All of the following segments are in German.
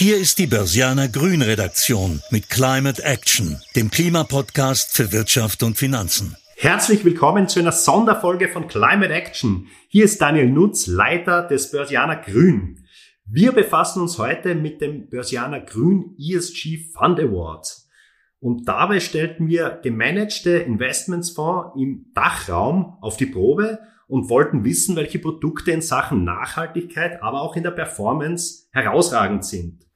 Hier ist die Börsianer Grün Redaktion mit Climate Action, dem Klimapodcast für Wirtschaft und Finanzen. Herzlich willkommen zu einer Sonderfolge von Climate Action. Hier ist Daniel Nutz, Leiter des Börsianer Grün. Wir befassen uns heute mit dem Börsianer Grün ESG Fund Award. Und dabei stellten wir gemanagte Investmentsfonds im Dachraum auf die Probe und wollten wissen, welche Produkte in Sachen Nachhaltigkeit, aber auch in der Performance herausragend sind.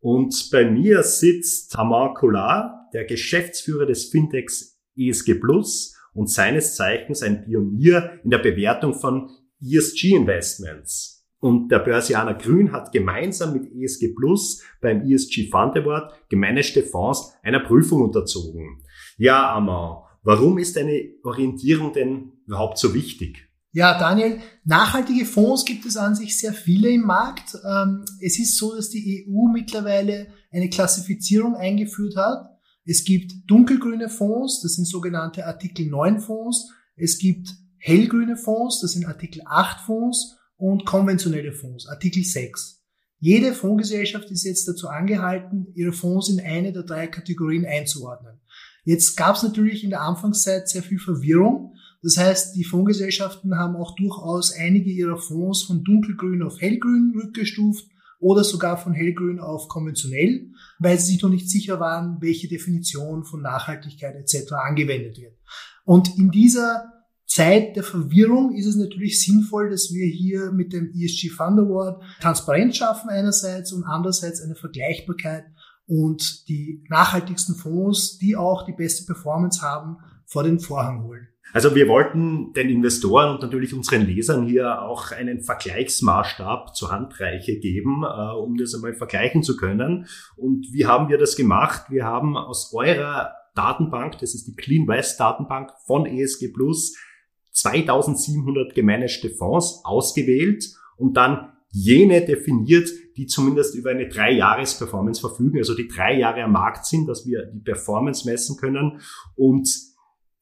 Und bei mir sitzt Tamar Kolar, der Geschäftsführer des Fintechs ESG Plus und seines Zeichens ein Pionier in der Bewertung von ESG Investments. Und der Börsianer Grün hat gemeinsam mit ESG Plus beim ESG Fund Award gemanagte Fonds einer Prüfung unterzogen. Ja, Amand, warum ist eine Orientierung denn überhaupt so wichtig? Ja, Daniel, nachhaltige Fonds gibt es an sich sehr viele im Markt. Ähm, es ist so, dass die EU mittlerweile eine Klassifizierung eingeführt hat. Es gibt dunkelgrüne Fonds, das sind sogenannte Artikel 9 Fonds. Es gibt hellgrüne Fonds, das sind Artikel 8 Fonds und konventionelle Fonds, Artikel 6. Jede Fondsgesellschaft ist jetzt dazu angehalten, ihre Fonds in eine der drei Kategorien einzuordnen. Jetzt gab es natürlich in der Anfangszeit sehr viel Verwirrung. Das heißt, die Fondsgesellschaften haben auch durchaus einige ihrer Fonds von dunkelgrün auf hellgrün rückgestuft oder sogar von hellgrün auf konventionell, weil sie sich noch nicht sicher waren, welche Definition von Nachhaltigkeit etc. angewendet wird. Und in dieser Zeit der Verwirrung ist es natürlich sinnvoll, dass wir hier mit dem ESG Fund Award Transparenz schaffen einerseits und andererseits eine Vergleichbarkeit und die nachhaltigsten Fonds, die auch die beste Performance haben, vor den Vorhang holen. Also wir wollten den Investoren und natürlich unseren Lesern hier auch einen Vergleichsmaßstab zur Handreiche geben, äh, um das einmal vergleichen zu können. Und wie haben wir das gemacht? Wir haben aus eurer Datenbank, das ist die Clean West Datenbank von ESG Plus, 2700 gemanagte Fonds ausgewählt und dann jene definiert, die zumindest über eine drei-Jahres-Performance verfügen, also die drei Jahre am Markt sind, dass wir die Performance messen können und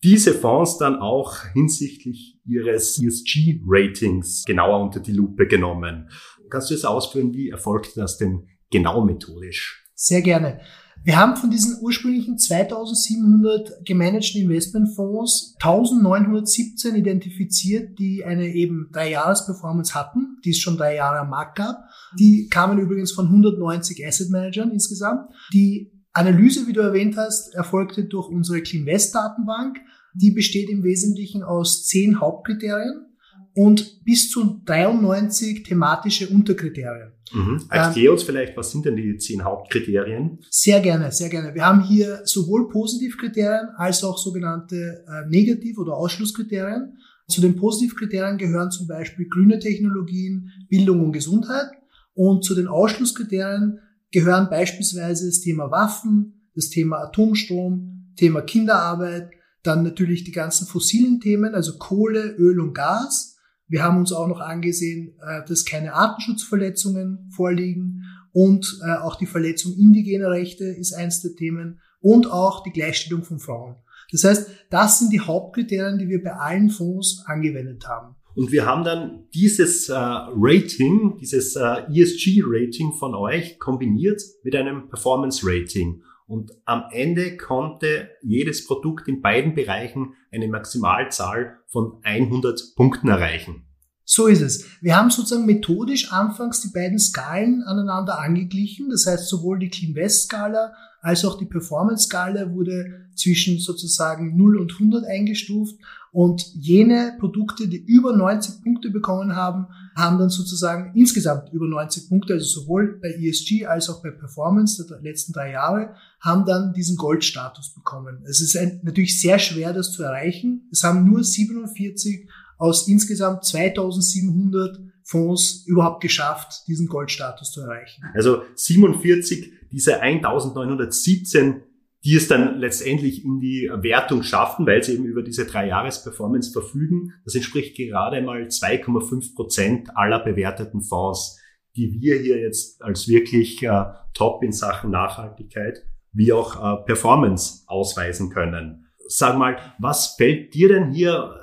diese Fonds dann auch hinsichtlich ihres ESG-Ratings genauer unter die Lupe genommen. Kannst du es ausführen, wie erfolgt das denn genau methodisch? Sehr gerne. Wir haben von diesen ursprünglichen 2700 gemanagten Investmentfonds 1917 identifiziert, die eine eben drei Jahres Performance hatten, die es schon drei Jahre am Markt gab. Die kamen übrigens von 190 Asset Managern insgesamt. Die Analyse, wie du erwähnt hast, erfolgte durch unsere CleanVest Datenbank. Die besteht im Wesentlichen aus zehn Hauptkriterien und bis zu 93 thematische Unterkriterien. Mhm. Erklär uns vielleicht, was sind denn die zehn Hauptkriterien? Sehr gerne, sehr gerne. Wir haben hier sowohl Positivkriterien als auch sogenannte äh, Negativ- oder Ausschlusskriterien. Zu den Positivkriterien gehören zum Beispiel grüne Technologien, Bildung und Gesundheit. Und zu den Ausschlusskriterien gehören beispielsweise das Thema Waffen, das Thema Atomstrom, Thema Kinderarbeit, dann natürlich die ganzen fossilen Themen, also Kohle, Öl und Gas. Wir haben uns auch noch angesehen, äh, dass keine Artenschutzverletzungen vorliegen und äh, auch die Verletzung indigener Rechte ist eins der Themen und auch die Gleichstellung von Frauen. Das heißt, das sind die Hauptkriterien, die wir bei allen Fonds angewendet haben. Und wir haben dann dieses äh, Rating, dieses äh, ESG-Rating von euch kombiniert mit einem Performance-Rating. Und am Ende konnte jedes Produkt in beiden Bereichen eine Maximalzahl von 100 Punkten erreichen. So ist es. Wir haben sozusagen methodisch anfangs die beiden Skalen aneinander angeglichen. Das heißt, sowohl die Clean West Skala als auch die Performance Skala wurde zwischen sozusagen 0 und 100 eingestuft. Und jene Produkte, die über 90 Punkte bekommen haben, haben dann sozusagen insgesamt über 90 Punkte, also sowohl bei ESG als auch bei Performance der letzten drei Jahre, haben dann diesen Goldstatus bekommen. Es ist ein, natürlich sehr schwer, das zu erreichen. Es haben nur 47 aus insgesamt 2700 Fonds überhaupt geschafft, diesen Goldstatus zu erreichen. Also 47 diese 1917, die es dann letztendlich in die Wertung schaffen, weil sie eben über diese drei Jahres Performance verfügen. Das entspricht gerade mal 2,5 Prozent aller bewerteten Fonds, die wir hier jetzt als wirklich äh, top in Sachen Nachhaltigkeit wie auch äh, Performance ausweisen können. Sag mal, was fällt dir denn hier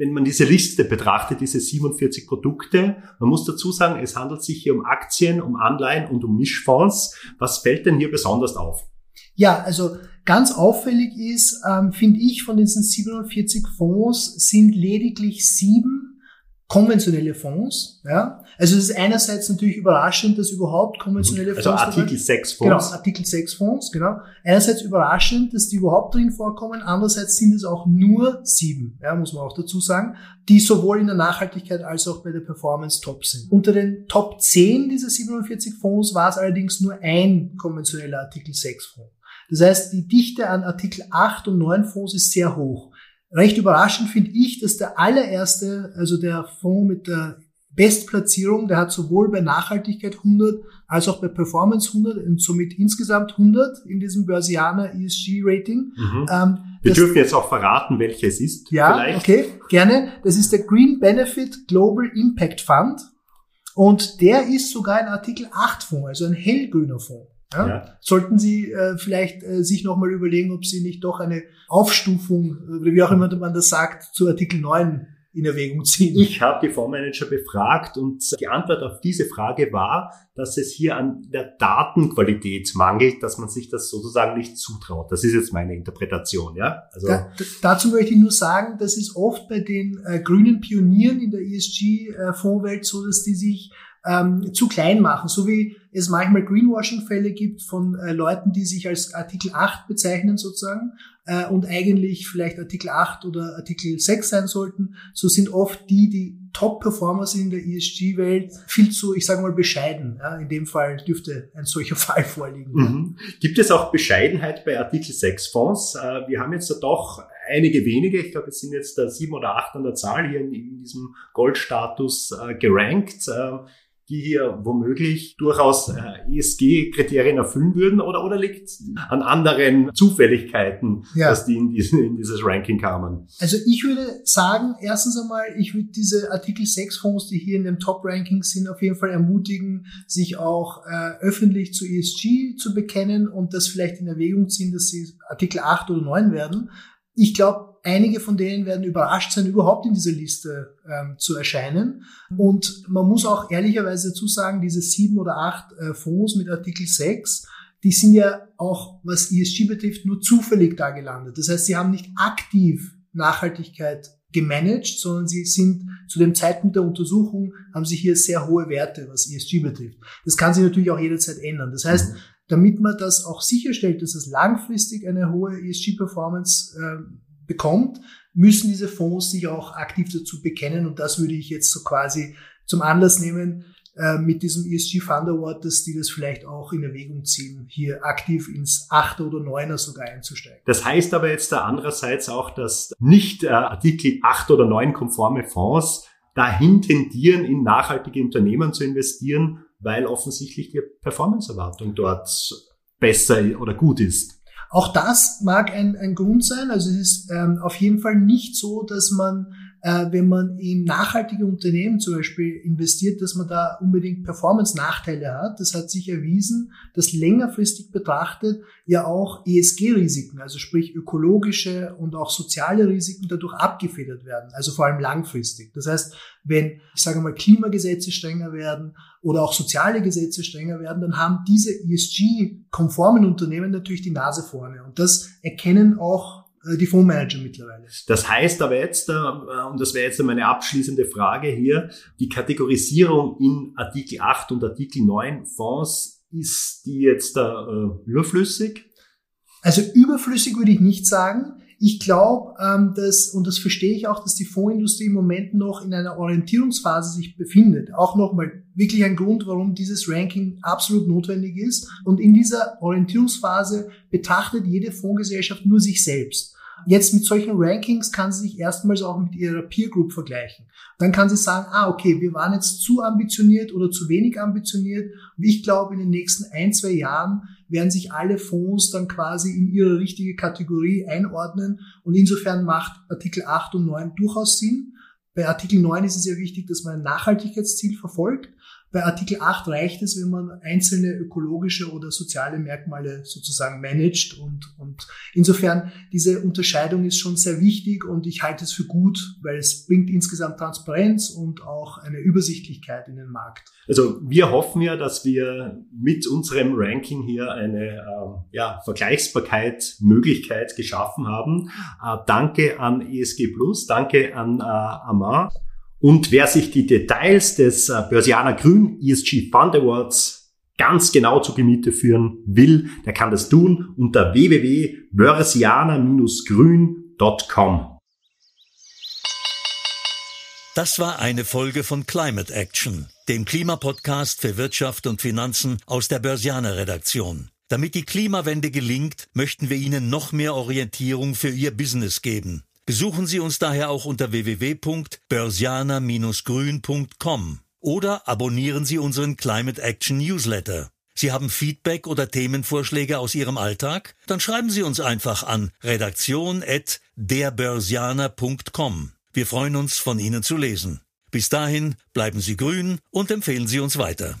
wenn man diese Liste betrachtet, diese 47 Produkte, man muss dazu sagen, es handelt sich hier um Aktien, um Anleihen und um Mischfonds. Was fällt denn hier besonders auf? Ja, also ganz auffällig ist, ähm, finde ich, von diesen 47 Fonds sind lediglich sieben konventionelle Fonds. Ja? Also es ist einerseits natürlich überraschend, dass überhaupt konventionelle also Fonds... Also Artikel 6 Fonds. Genau, Artikel 6 Fonds, genau. Einerseits überraschend, dass die überhaupt drin vorkommen, andererseits sind es auch nur sieben, ja, muss man auch dazu sagen, die sowohl in der Nachhaltigkeit als auch bei der Performance top sind. Unter den Top 10 dieser 47 Fonds war es allerdings nur ein konventioneller Artikel 6 Fonds. Das heißt, die Dichte an Artikel 8 und 9 Fonds ist sehr hoch. Recht überraschend finde ich, dass der allererste, also der Fonds mit der Bestplatzierung, der hat sowohl bei Nachhaltigkeit 100 als auch bei Performance 100 und somit insgesamt 100 in diesem Börsianer ESG Rating. Mhm. Ähm, Wir dürfen jetzt auch verraten, welches ist. Ja, vielleicht. okay, gerne. Das ist der Green Benefit Global Impact Fund und der ist sogar ein Artikel 8 Fonds, also ein hellgrüner Fonds. Ja? ja. Sollten Sie äh, vielleicht äh, sich nochmal überlegen, ob Sie nicht doch eine Aufstufung, oder wie auch immer man das sagt, zu Artikel 9 in Erwägung ziehen? Ich habe die Fondsmanager befragt und die Antwort auf diese Frage war, dass es hier an der Datenqualität mangelt, dass man sich das sozusagen nicht zutraut. Das ist jetzt meine Interpretation, ja. Also da, dazu möchte ich nur sagen, das ist oft bei den äh, grünen Pionieren in der ESG-Fondswelt äh, so, dass die sich ähm, zu klein machen, so wie es manchmal Greenwashing-Fälle gibt von äh, Leuten, die sich als Artikel 8 bezeichnen sozusagen äh, und eigentlich vielleicht Artikel 8 oder Artikel 6 sein sollten. So sind oft die, die Top-Performer sind in der ESG-Welt, viel zu, ich sage mal, bescheiden. Ja, in dem Fall dürfte ein solcher Fall vorliegen. Mhm. Gibt es auch Bescheidenheit bei Artikel 6 Fonds? Äh, wir haben jetzt da doch einige wenige, ich glaube, es sind jetzt da sieben oder acht an der Zahl hier in, in diesem Goldstatus äh, gerankt. Die hier womöglich durchaus äh, ESG-Kriterien erfüllen würden oder, oder liegt an anderen Zufälligkeiten, ja. dass die in, diesen, in dieses Ranking kamen? Also ich würde sagen, erstens einmal, ich würde diese Artikel 6 Fonds, die hier in dem Top-Ranking sind, auf jeden Fall ermutigen, sich auch äh, öffentlich zu ESG zu bekennen und das vielleicht in Erwägung ziehen, dass sie Artikel 8 oder 9 werden. Ich glaube, einige von denen werden überrascht sein, überhaupt in dieser Liste ähm, zu erscheinen. Und man muss auch ehrlicherweise dazu sagen, diese sieben oder acht äh, Fonds mit Artikel 6, die sind ja auch, was ESG betrifft, nur zufällig da gelandet. Das heißt, sie haben nicht aktiv Nachhaltigkeit gemanagt, sondern sie sind zu dem Zeitpunkt der Untersuchung, haben sie hier sehr hohe Werte, was ESG betrifft. Das kann sich natürlich auch jederzeit ändern. Das heißt, mhm. Damit man das auch sicherstellt, dass es langfristig eine hohe ESG-Performance äh, bekommt, müssen diese Fonds sich auch aktiv dazu bekennen. Und das würde ich jetzt so quasi zum Anlass nehmen, äh, mit diesem ESG Fund Award, dass die das vielleicht auch in Erwägung ziehen, hier aktiv ins Achter oder Neuner sogar einzusteigen. Das heißt aber jetzt da andererseits auch, dass nicht äh, Artikel 8 oder 9 konforme Fonds dahin tendieren, in nachhaltige Unternehmen zu investieren, weil offensichtlich die Performance-Erwartung dort besser oder gut ist. Auch das mag ein, ein Grund sein. Also es ist ähm, auf jeden Fall nicht so, dass man, äh, wenn man in nachhaltige Unternehmen zum Beispiel investiert, dass man da unbedingt Performance-Nachteile hat. Das hat sich erwiesen, dass längerfristig betrachtet ja auch ESG-Risiken, also sprich ökologische und auch soziale Risiken dadurch abgefedert werden. Also vor allem langfristig. Das heißt, wenn, ich sage mal, Klimagesetze strenger werden oder auch soziale Gesetze strenger werden, dann haben diese ESG-konformen Unternehmen natürlich die Nase vorne. Und das erkennen auch die Fondsmanager mittlerweile. Das heißt aber jetzt, äh, und das wäre jetzt meine abschließende Frage hier, die Kategorisierung in Artikel 8 und Artikel 9 Fonds, ist die jetzt da äh, überflüssig? Also überflüssig würde ich nicht sagen. Ich glaube, ähm, dass, und das verstehe ich auch, dass die Fondsindustrie im Moment noch in einer Orientierungsphase sich befindet. Auch nochmal wirklich ein Grund, warum dieses Ranking absolut notwendig ist. Und in dieser Orientierungsphase betrachtet jede Fondsgesellschaft nur sich selbst. Jetzt mit solchen Rankings kann sie sich erstmals auch mit ihrer Peer Group vergleichen. Dann kann sie sagen, ah, okay, wir waren jetzt zu ambitioniert oder zu wenig ambitioniert. Und ich glaube, in den nächsten ein, zwei Jahren werden sich alle Fonds dann quasi in ihre richtige Kategorie einordnen. Und insofern macht Artikel 8 und 9 durchaus Sinn. Bei Artikel 9 ist es ja wichtig, dass man ein Nachhaltigkeitsziel verfolgt. Bei Artikel 8 reicht es, wenn man einzelne ökologische oder soziale Merkmale sozusagen managt und, und insofern diese Unterscheidung ist schon sehr wichtig und ich halte es für gut, weil es bringt insgesamt Transparenz und auch eine Übersichtlichkeit in den Markt. Also wir hoffen ja, dass wir mit unserem Ranking hier eine äh, ja, Vergleichsbarkeit, Möglichkeit geschaffen haben. Äh, danke an ESG Plus, danke an äh, Amar. Und wer sich die Details des äh, Börsianer Grün ESG Fund Awards ganz genau zu Gemüte führen will, der kann das tun unter www.börsianer-grün.com. Das war eine Folge von Climate Action, dem Klimapodcast für Wirtschaft und Finanzen aus der Börsianer Redaktion. Damit die Klimawende gelingt, möchten wir Ihnen noch mehr Orientierung für Ihr Business geben. Besuchen Sie uns daher auch unter www.börsianer-grün.com oder abonnieren Sie unseren Climate Action Newsletter. Sie haben Feedback oder Themenvorschläge aus Ihrem Alltag? Dann schreiben Sie uns einfach an redaktion@derbörsianer.com. Wir freuen uns, von Ihnen zu lesen. Bis dahin bleiben Sie grün und empfehlen Sie uns weiter.